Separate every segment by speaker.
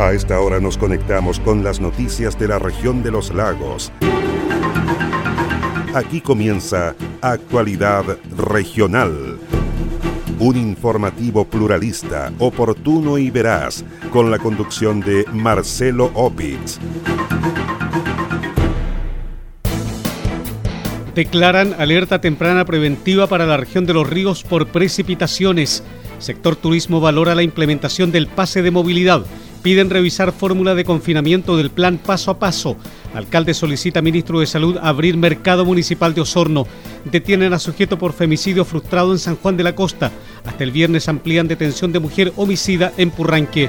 Speaker 1: A esta hora nos conectamos con las noticias de la región de los lagos. Aquí comienza Actualidad Regional. Un informativo pluralista, oportuno y veraz, con la conducción de Marcelo Opitz.
Speaker 2: Declaran alerta temprana preventiva para la región de los ríos por precipitaciones. Sector Turismo valora la implementación del pase de movilidad Piden revisar fórmula de confinamiento del plan paso a paso. Alcalde solicita ministro de Salud abrir mercado municipal de Osorno. Detienen a sujeto por femicidio frustrado en San Juan de la Costa. Hasta el viernes amplían detención de mujer homicida en Purranque.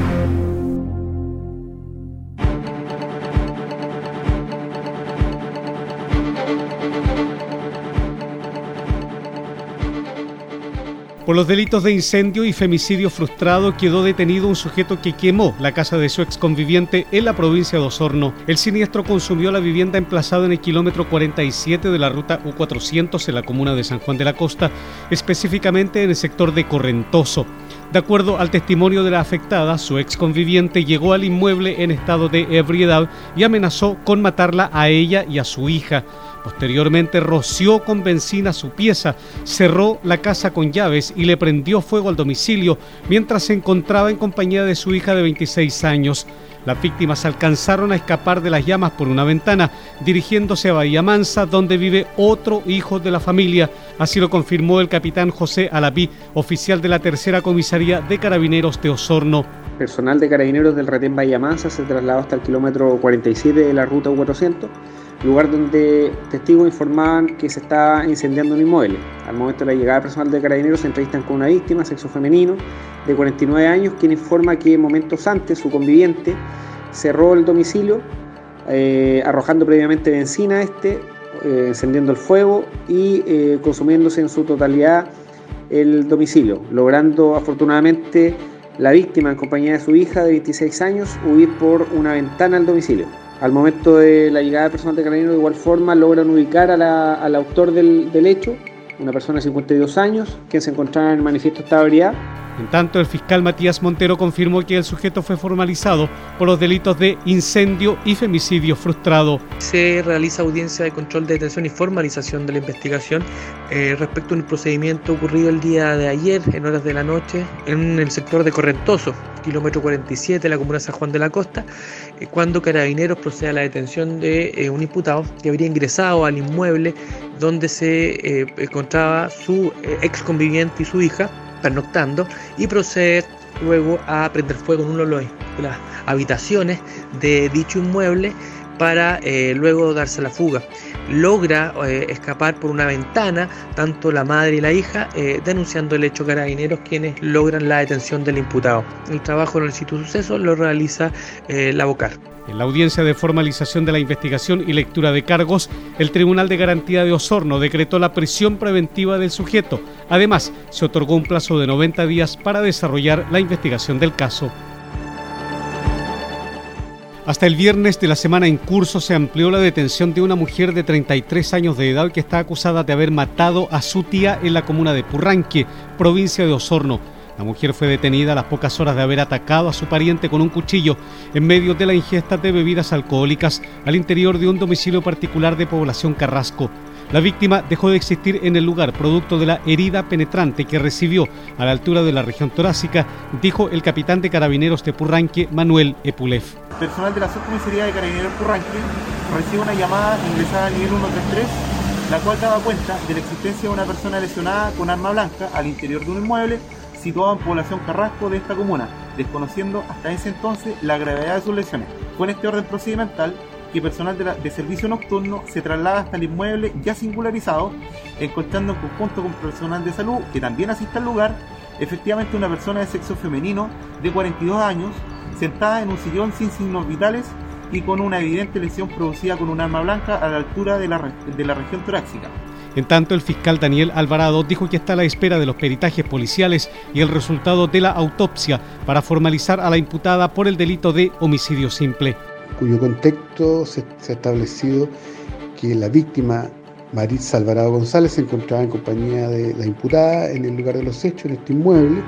Speaker 2: Por los delitos de incendio y femicidio frustrado quedó detenido un sujeto que quemó la casa de su ex conviviente en la provincia de Osorno. El siniestro consumió la vivienda emplazada en el kilómetro 47 de la ruta U400 en la comuna de San Juan de la Costa, específicamente en el sector de Correntoso. De acuerdo al testimonio de la afectada, su ex conviviente llegó al inmueble en estado de ebriedad y amenazó con matarla a ella y a su hija. Posteriormente roció con benzina su pieza, cerró la casa con llaves y le prendió fuego al domicilio mientras se encontraba en compañía de su hija de 26 años. Las víctimas alcanzaron a escapar de las llamas por una ventana, dirigiéndose a Bahía Mansa, donde vive otro hijo de la familia. Así lo confirmó el capitán José Alapí, oficial de la tercera comisaría de Carabineros de Osorno.
Speaker 3: Personal de Carabineros del retén Bahía Mansa se trasladó hasta el kilómetro 47 de la ruta 400 lugar donde testigos informaban que se estaba incendiando un inmueble. Al momento de la llegada personal de carabineros se entrevistan con una víctima, sexo femenino, de 49 años, quien informa que momentos antes su conviviente cerró el domicilio, eh, arrojando previamente benzina a este, eh, encendiendo el fuego y eh, consumiéndose en su totalidad el domicilio, logrando afortunadamente la víctima en compañía de su hija de 26 años huir por una ventana al domicilio. Al momento de la llegada del personal de carabineros, de igual forma logran ubicar al autor del, hecho, una persona de 52 años, que se encontraba en manifiesto estabilidad
Speaker 2: en tanto, el fiscal Matías Montero confirmó que el sujeto fue formalizado por los delitos de incendio y femicidio frustrado.
Speaker 4: Se realiza audiencia de control de detención y formalización de la investigación eh, respecto a un procedimiento ocurrido el día de ayer, en horas de la noche, en el sector de Correntoso, kilómetro 47 de la comuna San Juan de la Costa, eh, cuando Carabineros procede a la detención de eh, un imputado que habría ingresado al inmueble donde se encontraba su ex conviviente y su hija pernoctando y proceder luego a prender fuego en uno de las habitaciones de dicho inmueble para eh, luego darse la fuga. Logra eh, escapar por una ventana tanto la madre y la hija, eh, denunciando el hecho carabineros quienes logran la detención del imputado. El trabajo en el sitio suceso lo realiza la VOCAR.
Speaker 2: En la audiencia de formalización de la investigación y lectura de cargos, el Tribunal de Garantía de Osorno decretó la prisión preventiva del sujeto. Además, se otorgó un plazo de 90 días para desarrollar la investigación del caso. Hasta el viernes de la semana en curso se amplió la detención de una mujer de 33 años de edad que está acusada de haber matado a su tía en la comuna de Purranque, provincia de Osorno. La mujer fue detenida a las pocas horas de haber atacado a su pariente con un cuchillo en medio de la ingesta de bebidas alcohólicas al interior de un domicilio particular de población Carrasco. La víctima dejó de existir en el lugar producto de la herida penetrante que recibió a la altura de la región torácica, dijo el capitán de carabineros de Purranque, Manuel Epulef.
Speaker 5: Personal de la subcomisaría de carabineros Purranque recibe una llamada ingresada al nivel 133, la cual daba cuenta de la existencia de una persona lesionada con arma blanca al interior de un inmueble situado en población Carrasco de esta comuna, desconociendo hasta ese entonces la gravedad de sus lesiones. Con este orden procedimental, que personal de, servicio nocturno se traslada hasta el inmueble ya singularizado, encontrando en conjunto con personal de salud que también asiste al lugar, efectivamente una persona de sexo femenino de 42 años, sentada en un sillón sin signos vitales y con una evidente lesión producida con un arma blanca a la altura de la, de la región torácica.
Speaker 2: En tanto, el fiscal Daniel Alvarado dijo que está a la espera de los peritajes policiales y el resultado de la autopsia para formalizar a la imputada por el delito de homicidio simple.
Speaker 6: Cuyo contexto se, ha establecido que la víctima Maritza Alvarado González se encontraba en compañía de la imputada en el lugar de los hechos, en este inmueble,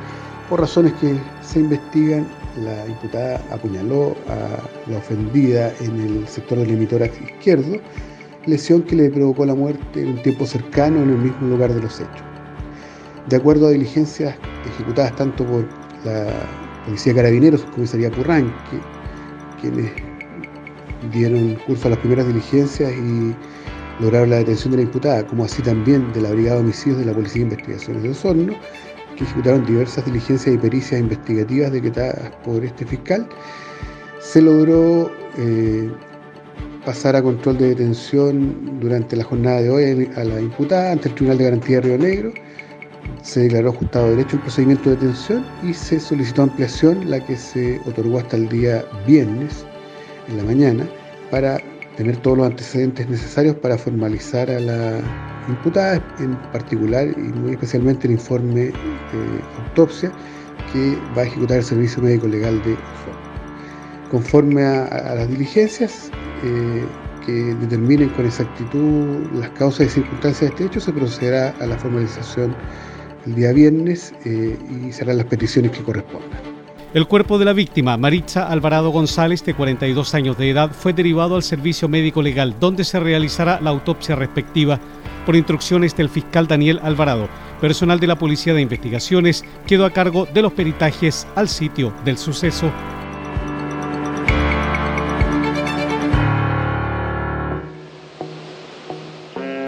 Speaker 6: por razones que se investigan. La imputada apuñaló a la ofendida en el sector del emitórax izquierdo lesión que le provocó la muerte en un tiempo cercano en el mismo lugar de los hechos. De acuerdo a diligencias ejecutadas tanto por la Policía Carabineros, Comisaría Purranque, quienes dieron curso a las primeras diligencias y lograron la detención de la imputada, como así también de la Brigada de Homicidios de la Policía de Investigaciones de Osorno, que ejecutaron diversas diligencias y pericias investigativas decretadas por este fiscal, se logró eh, pasar a control de detención durante la jornada de hoy a la imputada ante el Tribunal de Garantía de Río Negro. Se declaró ajustado derecho el procedimiento de detención y se solicitó ampliación, la que se otorgó hasta el día viernes en la mañana, para tener todos los antecedentes necesarios para formalizar a la imputada, en particular y muy especialmente el informe de autopsia que va a ejecutar el Servicio Médico Legal de Osorno. Conforme a las diligencias, eh, que determinen con exactitud las causas y circunstancias de este hecho, se procederá a la formalización el día viernes eh, y serán las peticiones que correspondan.
Speaker 2: El cuerpo de la víctima, Maritza Alvarado González, de 42 años de edad, fue derivado al servicio médico legal, donde se realizará la autopsia respectiva por instrucciones del fiscal Daniel Alvarado. Personal de la Policía de Investigaciones quedó a cargo de los peritajes al sitio del suceso.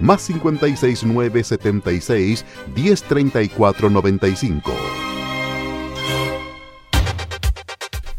Speaker 1: más 569 76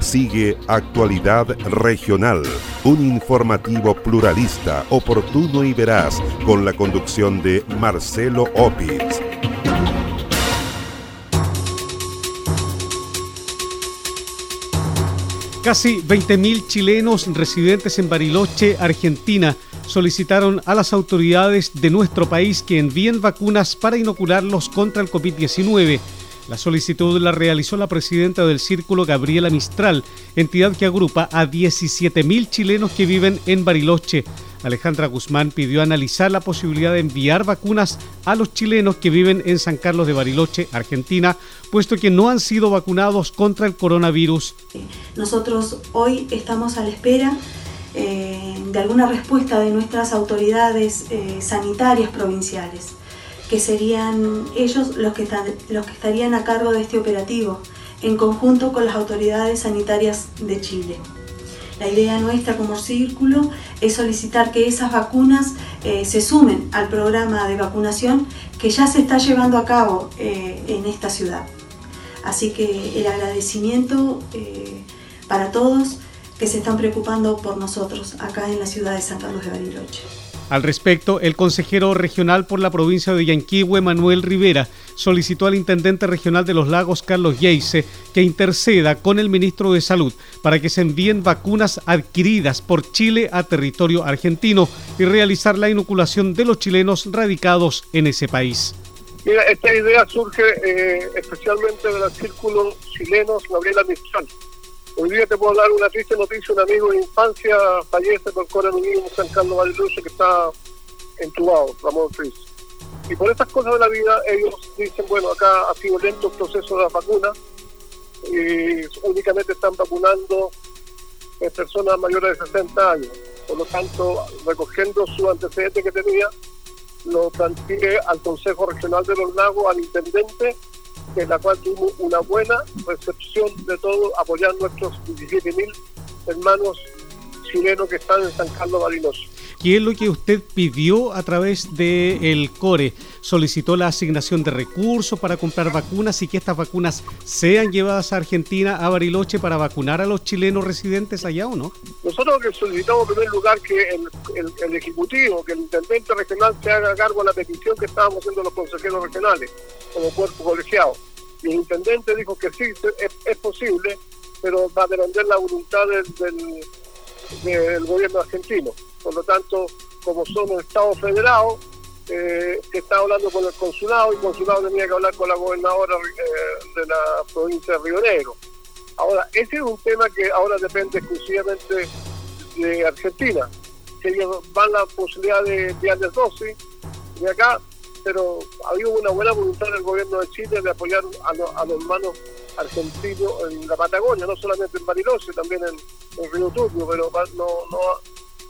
Speaker 1: Sigue Actualidad Regional, un informativo pluralista, oportuno y veraz, con la conducción de Marcelo Opitz.
Speaker 2: Casi 20.000 chilenos residentes en Bariloche, Argentina, solicitaron a las autoridades de nuestro país que envíen vacunas para inocularlos contra el COVID-19 la solicitud la realizó la presidenta del Círculo, Gabriela Mistral, entidad que agrupa a 17.000 chilenos que viven en Bariloche. Alejandra Guzmán pidió analizar la posibilidad de enviar vacunas a los chilenos que viven en San Carlos de Bariloche, Argentina, puesto que no han sido vacunados contra el coronavirus.
Speaker 7: Nosotros hoy estamos a la espera eh, de alguna respuesta de nuestras autoridades eh, sanitarias provinciales que serían ellos los que, los que estarían a cargo de este operativo, en conjunto con las autoridades sanitarias de Chile. La idea nuestra como círculo es solicitar que esas vacunas eh, se sumen al programa de vacunación que ya se está llevando a cabo eh, en esta ciudad. Así que el agradecimiento eh, para todos que se están preocupando por nosotros acá en la ciudad de San Carlos de Bariloche.
Speaker 2: Al respecto, el consejero regional por la provincia de Yanquihue, Manuel Rivera, solicitó al intendente regional de los lagos, Carlos Yeise, que interceda con el ministro de Salud para que se envíen vacunas adquiridas por Chile a territorio argentino y realizar la inoculación de los chilenos radicados en ese país.
Speaker 8: Mira, esta idea surge eh, especialmente del círculo chileno Gabriela Mistral Hoy día te puedo dar una triste noticia, un amigo de infancia fallece por coronavirus en San Carlos Bariloche que está entubado, Ramón Fris. Y por estas cosas de la vida ellos dicen, bueno, acá ha sido lento el proceso de la vacuna y únicamente están vacunando personas mayores de 60 años. Por lo tanto, recogiendo su antecedente que tenía, lo planteé al Consejo Regional de los Lagos, al intendente en la cual tuvimos una buena recepción de todo, apoyando a nuestros 17.000 hermanos chilenos que están en San Carlos Bariloche.
Speaker 2: ¿Qué es lo que usted pidió a través del CORE? ¿Solicitó la asignación de recursos para comprar vacunas y que estas vacunas sean llevadas a Argentina, a Bariloche, para vacunar a los chilenos residentes allá o no?
Speaker 8: Nosotros que solicitamos en primer lugar que el, Ejecutivo, que el Intendente Regional se haga cargo de la petición que estábamos haciendo los consejeros regionales como cuerpo colegiado. Y el Intendente dijo que sí, es, posible, pero va a depender la voluntad del, del gobierno argentino. Por lo tanto, como somos Estado federado, eh, está hablando con el consulado y el consulado tenía que hablar con la gobernadora eh, de la provincia de Río Negro. Ahora, ese es un tema que ahora depende exclusivamente de Argentina, que ellos van la posibilidad de enviarles dosis de acá, pero había una buena voluntad del gobierno de Chile de apoyar a, los hermanos argentinos en la Patagonia, no solamente en Bariloche, también en, Río Turbio, pero no, no,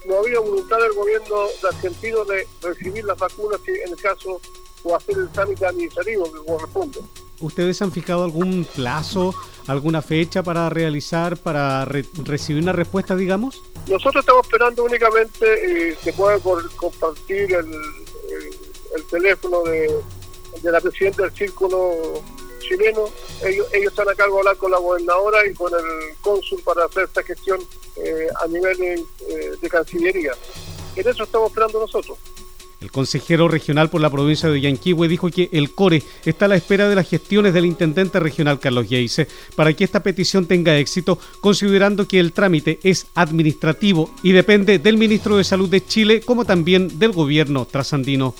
Speaker 8: no había voluntad del gobierno de argentino de recibir las vacunas en el caso o hacer el trámite administrativo que corresponde.
Speaker 2: ¿Ustedes han fijado algún plazo, alguna fecha para realizar, para recibir una respuesta, digamos?
Speaker 8: Nosotros estamos esperando únicamente que pueda compartir el, el, teléfono de, de la presidenta del círculo chileno. Ellos, ellos están a cargo de hablar con la gobernadora y con el cónsul para hacer esta gestión eh, a nivel eh, de Cancillería. En eso estamos esperando nosotros.
Speaker 2: El consejero regional por la provincia de Yanquihue dijo que el CORE está a la espera de las gestiones del intendente regional Carlos Yeise para que esta petición tenga éxito, considerando que el trámite es administrativo y depende del ministro de Salud de Chile como también del gobierno trasandino.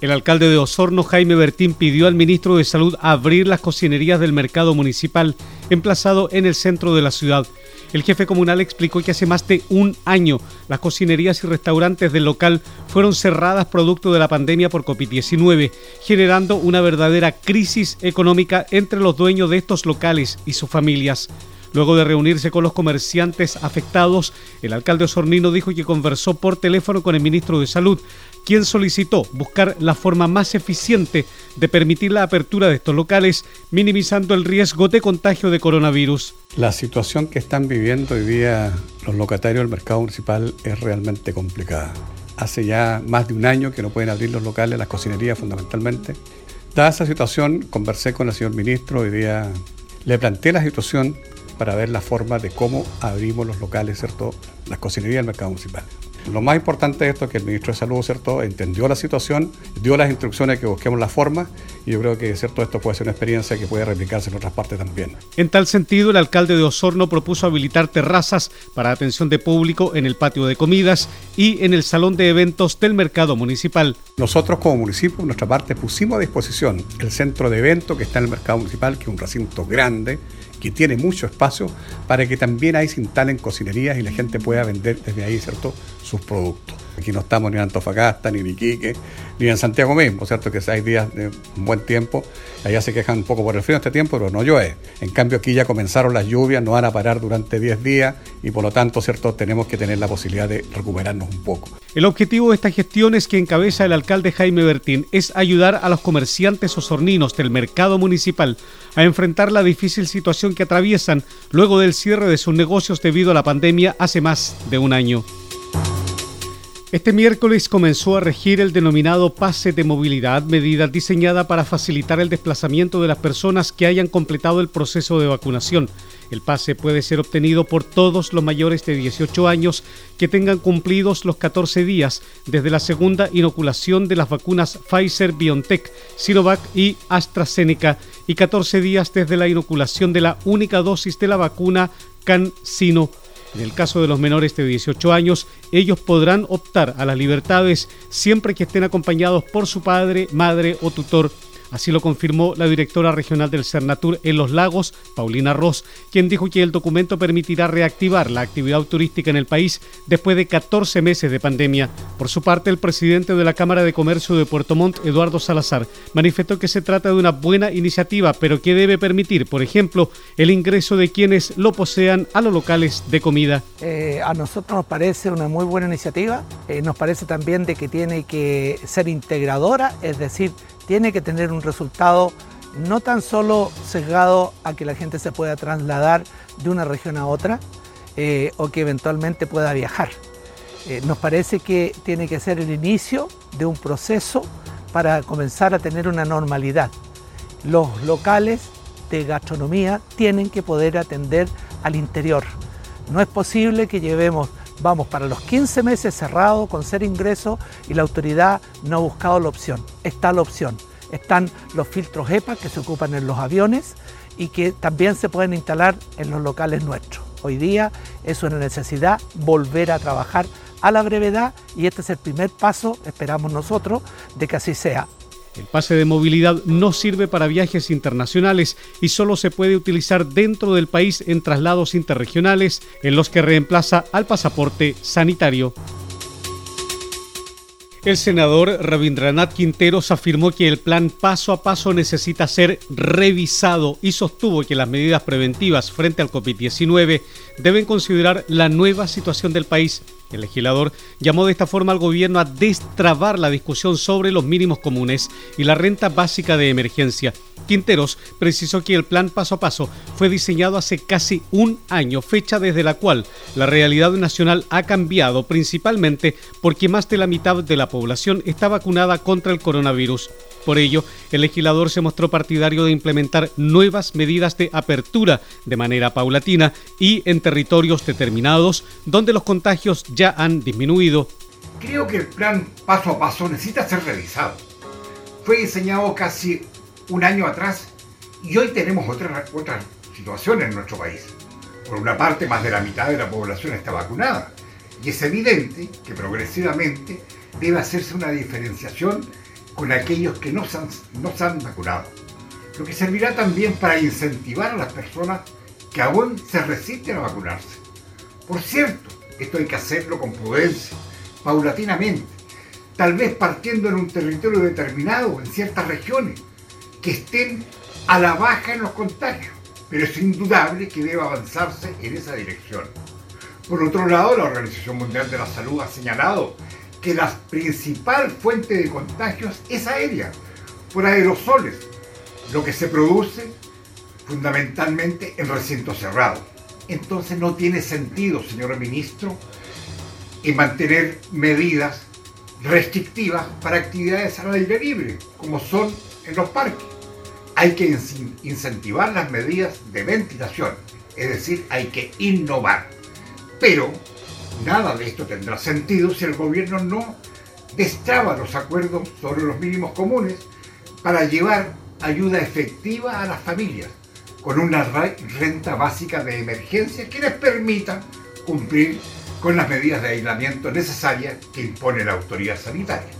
Speaker 2: El alcalde de Osorno, Jaime Bertín, pidió al ministro de Salud abrir las cocinerías del mercado municipal, emplazado en el centro de la ciudad. El jefe comunal explicó que hace más de un año las cocinerías y restaurantes del local fueron cerradas producto de la pandemia por COVID-19, generando una verdadera crisis económica entre los dueños de estos locales y sus familias. Luego de reunirse con los comerciantes afectados, el alcalde osornino dijo que conversó por teléfono con el ministro de Salud, quien solicitó buscar la forma más eficiente de permitir la apertura de estos locales, minimizando el riesgo de contagio de coronavirus.
Speaker 9: La situación que están viviendo hoy día los locatarios del mercado municipal es realmente complicada. Hace ya más de un año que no pueden abrir los locales, las cocinerías fundamentalmente. Dada esa situación, conversé con el señor ministro, hoy le planteé la situación para ver la forma de cómo abrimos los locales, ¿cierto? Las cocinerías del mercado municipal. Lo más importante de esto es que el ministro de Salud ¿cierto? entendió la situación, dio las instrucciones que busquemos la forma y yo creo que ¿cierto? esto puede ser una experiencia que puede replicarse en otras partes también.
Speaker 2: En tal sentido, el alcalde de Osorno propuso habilitar terrazas para atención de público en el patio de comidas y en el salón de eventos del mercado municipal.
Speaker 9: Nosotros como municipio, por nuestra parte, pusimos a disposición el centro de eventos que está en el mercado municipal, que es un recinto grande, que tiene mucho espacio para que también ahí se instalen cocinerías y la gente pueda vender desde ahí, ¿cierto?, productos. Aquí no estamos ni en Antofagasta, ni en Iquique, ni en Santiago mismo, ¿cierto? Que hay días de buen tiempo. Allá se quejan un poco por el frío este tiempo, pero no llueve. En cambio, aquí ya comenzaron las lluvias, no van a parar durante 10 días y por lo tanto, ¿cierto? Tenemos que tener la posibilidad de recuperarnos un poco.
Speaker 2: El objetivo de esta gestión es que encabeza el alcalde Jaime Bertín es ayudar a los comerciantes osorninos del mercado municipal a enfrentar la difícil situación que atraviesan luego del cierre de sus negocios debido a la pandemia hace más de un año. Este miércoles comenzó a regir el denominado pase de movilidad, medida diseñada para facilitar el desplazamiento de las personas que hayan completado el proceso de vacunación. El pase puede ser obtenido por todos los mayores de 18 años que tengan cumplidos los 14 días desde la segunda inoculación de las vacunas Pfizer, BioNTech, Sinovac y AstraZeneca y 14 días desde la inoculación de la única dosis de la vacuna CanSino en el caso de los menores de 18 años, ellos podrán optar a las libertades siempre que estén acompañados por su padre, madre o tutor Así lo confirmó la directora regional del Cernatur en Los Lagos, Paulina Ross, quien dijo que el documento permitirá reactivar la actividad turística en el país después de 14 meses de pandemia. Por su parte, el presidente de la Cámara de Comercio de Puerto Montt, Eduardo Salazar, manifestó que se trata de una buena iniciativa, pero que debe permitir, por ejemplo, el ingreso de quienes lo posean a los locales de comida.
Speaker 10: Eh, a nosotros nos parece una muy buena iniciativa, eh, nos parece también de que tiene que ser integradora, es decir, tiene que tener un resultado no tan solo sesgado a que la gente se pueda trasladar de una región a otra eh, o que eventualmente pueda viajar. Eh, nos parece que tiene que ser el inicio de un proceso para comenzar a tener una normalidad. Los locales de gastronomía tienen que poder atender al interior. No es posible que llevemos, vamos para los 15 meses cerrados con ser ingreso y la autoridad no ha buscado la opción. Está la opción. Están los filtros EPA que se ocupan en los aviones y que también se pueden instalar en los locales nuestros. Hoy día es una necesidad volver a trabajar a la brevedad y este es el primer paso, esperamos nosotros, de que así sea.
Speaker 2: El pase de movilidad no sirve para viajes internacionales y solo se puede utilizar dentro del país en traslados interregionales en los que reemplaza al pasaporte sanitario. El senador Rabindranath Quinteros afirmó que el plan paso a paso necesita ser revisado y sostuvo que las medidas preventivas frente al COVID-19 deben considerar la nueva situación del país el legislador llamó de esta forma al gobierno a destrabar la discusión sobre los mínimos comunes y la renta básica de emergencia. Quinteros precisó que el plan paso a paso fue diseñado hace casi un año, fecha desde la cual la realidad nacional ha cambiado principalmente porque más de la mitad de la población está vacunada contra el coronavirus. Por ello, el legislador se mostró partidario de implementar nuevas medidas de apertura de manera paulatina y en territorios determinados donde los contagios ya han disminuido.
Speaker 11: Creo que el plan paso a paso necesita ser revisado. Fue diseñado casi un año atrás y hoy tenemos otra, otra situación en nuestro país. Por una parte, más de la mitad de la población está vacunada y es evidente que progresivamente debe hacerse una diferenciación con aquellos que no se, han, no han vacunado. Lo que servirá también para incentivar a las personas que aún se resisten a vacunarse. Por cierto, esto hay que hacerlo con prudencia, paulatinamente, tal vez partiendo en un territorio determinado, en ciertas regiones, que estén a la baja en los contagios, pero es indudable que debe avanzarse en esa dirección. Por otro lado, la Organización Mundial de la Salud ha señalado que la principal fuente de contagios es aérea, por aerosoles, lo que se produce fundamentalmente en recintos cerrados. Entonces no tiene sentido, señor ministro, en mantener medidas restrictivas para actividades al aire libre, como son en los parques. Hay que incentivar las medidas de ventilación, es decir, hay que innovar. Pero Nada de esto tendrá sentido si el gobierno no destraba los acuerdos sobre los mínimos comunes para llevar ayuda efectiva a las familias con una renta básica de emergencia que les permita cumplir con las medidas de aislamiento necesarias que impone la autoridad sanitaria.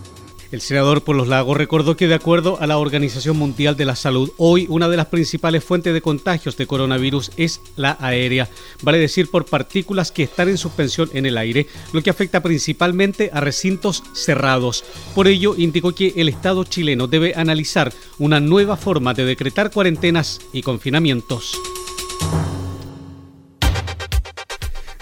Speaker 2: El senador por los lagos recordó que de acuerdo a la Organización Mundial de la Salud, hoy una de las principales fuentes de contagios de coronavirus es la aérea, vale decir por partículas que están en suspensión en el aire, lo que afecta principalmente a recintos cerrados. Por ello, indicó que el Estado chileno debe analizar una nueva forma de decretar cuarentenas y confinamientos.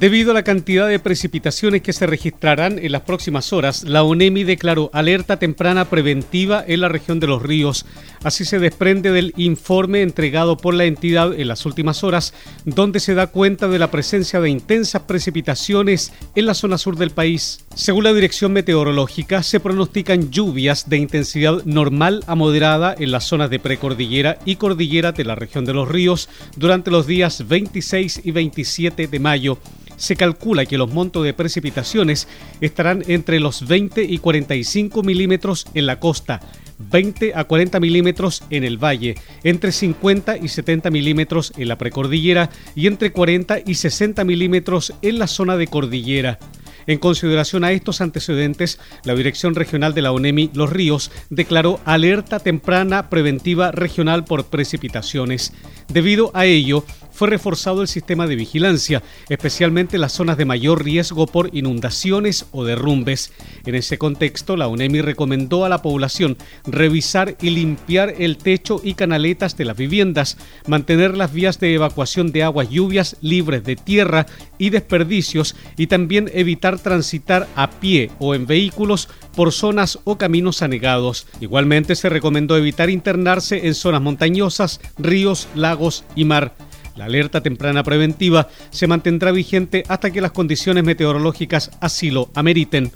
Speaker 2: Debido a la cantidad de precipitaciones que se registrarán en las próximas horas, la ONEMI declaró alerta temprana preventiva en la región de los ríos. Así se desprende del informe entregado por la entidad en las últimas horas, donde se da cuenta de la presencia de intensas precipitaciones en la zona sur del país. Según la Dirección Meteorológica, se pronostican lluvias de intensidad normal a moderada en las zonas de precordillera y cordillera de la región de los ríos durante los días 26 y 27 de mayo se calcula que los montos de precipitaciones estarán entre los 20 y 45 milímetros en la costa, 20 a 40 milímetros en el valle, entre 50 y 70 milímetros en la precordillera y entre 40 y 60 milímetros en la zona de cordillera. En consideración a estos antecedentes, la Dirección Regional de la ONEMI Los Ríos declaró alerta temprana preventiva regional por precipitaciones. Debido a ello, fue reforzado el sistema de vigilancia, especialmente en las zonas de mayor riesgo por inundaciones o derrumbes. En ese contexto, la UNEMI recomendó a la población revisar y limpiar el techo y canaletas de las viviendas, mantener las vías de evacuación de aguas lluvias libres de tierra y desperdicios y también evitar transitar a pie o en vehículos por zonas o caminos anegados. Igualmente se recomendó evitar internarse en zonas montañosas, ríos, lagos y mar. La alerta temprana preventiva se mantendrá vigente hasta que las condiciones meteorológicas así lo ameriten.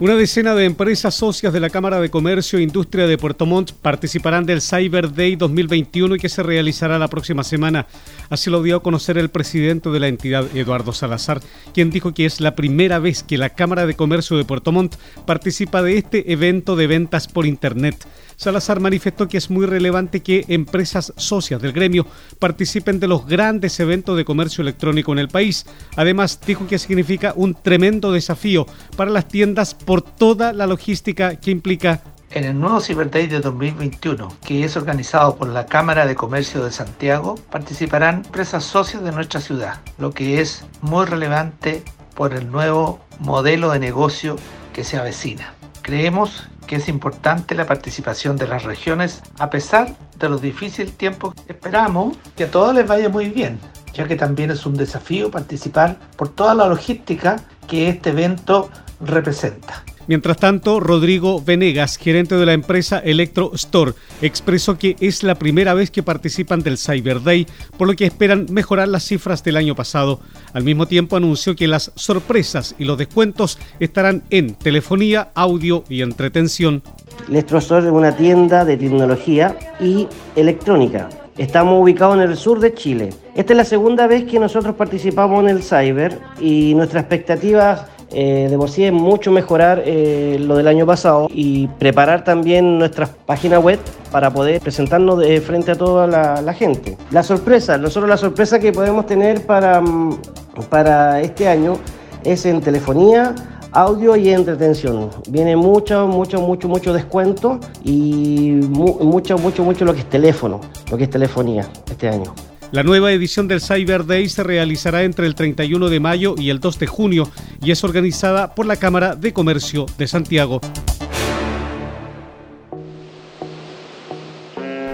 Speaker 2: Una decena de empresas socias de la Cámara de Comercio e Industria de Puerto Montt participarán del Cyber Day 2021 y que se realizará la próxima semana. Así lo dio a conocer el presidente de la entidad, Eduardo Salazar, quien dijo que es la primera vez que la Cámara de Comercio de Puerto Montt participa de este evento de ventas por Internet. Salazar manifestó que es muy relevante que empresas socias del gremio participen de los grandes eventos de comercio electrónico en el país. Además, dijo que significa un tremendo desafío para las tiendas por toda la logística que implica
Speaker 10: en el nuevo Cyber Day de 2021, que es organizado por la Cámara de Comercio de Santiago, participarán empresas socias de nuestra ciudad, lo que es muy relevante por el nuevo modelo de negocio que se avecina. Creemos que es importante la participación de las regiones a pesar de los difíciles tiempos. Esperamos que a todos les vaya muy bien, ya que también es un desafío participar por toda la logística que este evento representa.
Speaker 2: Mientras tanto, Rodrigo Venegas, gerente de la empresa Electro Store, expresó que es la primera vez que participan del Cyber Day, por lo que esperan mejorar las cifras del año pasado. Al mismo tiempo anunció que las sorpresas y los descuentos estarán en telefonía, audio y entretención.
Speaker 12: Electro Store es una tienda de tecnología y electrónica Estamos ubicados en el sur de Chile. Esta es la segunda vez que nosotros participamos en el Cyber y nuestra expectativa eh, de por es mucho mejorar eh, lo del año pasado y preparar también nuestra página web para poder presentarnos de frente a toda la, gente. La sorpresa, nosotros la sorpresa que podemos tener para, mm, para este año es en telefonía, audio y entretención. Viene mucho, mucho, mucho, mucho descuento y mucho, mucho, mucho lo que es teléfono, lo que es telefonía este año.
Speaker 2: La nueva edición del Cyber Day se realizará entre el 31 de mayo y el 2 de junio y es organizada por la Cámara de Comercio de Santiago.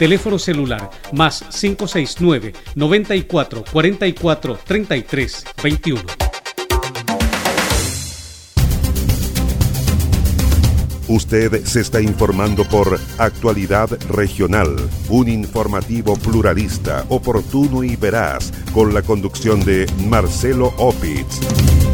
Speaker 2: Teléfono celular más 569 94 44 33 21.
Speaker 13: Usted se está informando por Actualidad Regional, un informativo pluralista, oportuno y veraz, con la conducción de Marcelo Opitz.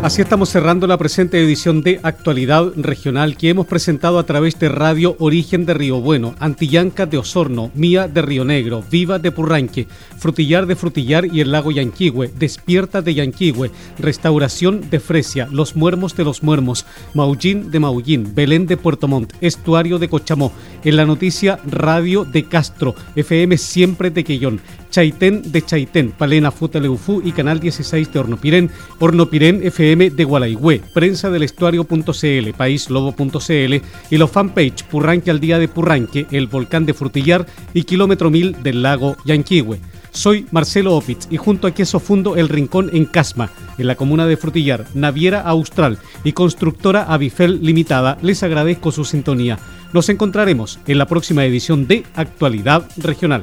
Speaker 2: Así estamos cerrando la presente edición de Actualidad Regional que hemos presentado a través de Radio Origen de Río Bueno, Antillanca de Osorno, Mía de Río Negro, Viva de Purranque, Frutillar de Frutillar y el Lago Yanquihue, Despierta de Yanquihue, Restauración de Fresia, Los Muermos de los Muermos, Maullín de Maullín, Belén de Puerto Montt, Estuario de Cochamó, en la noticia Radio de Castro, FM Siempre de Quellón, Chaitén de Chaitén, Palena Futaleufú y Canal 16 de Hornopirén, Hornopirén FM de Gualaigüe, prensa del estuario.cl, paislobo.cl y los fanpage Purranque al día de Purranque, el volcán de Frutillar y kilómetro mil del lago Yanquihue. Soy Marcelo Opitz y junto a Queso Fundo El Rincón en Casma, en la comuna de Frutillar, Naviera Austral y constructora Avifel Limitada, les agradezco su sintonía. Nos encontraremos en la próxima edición de Actualidad Regional.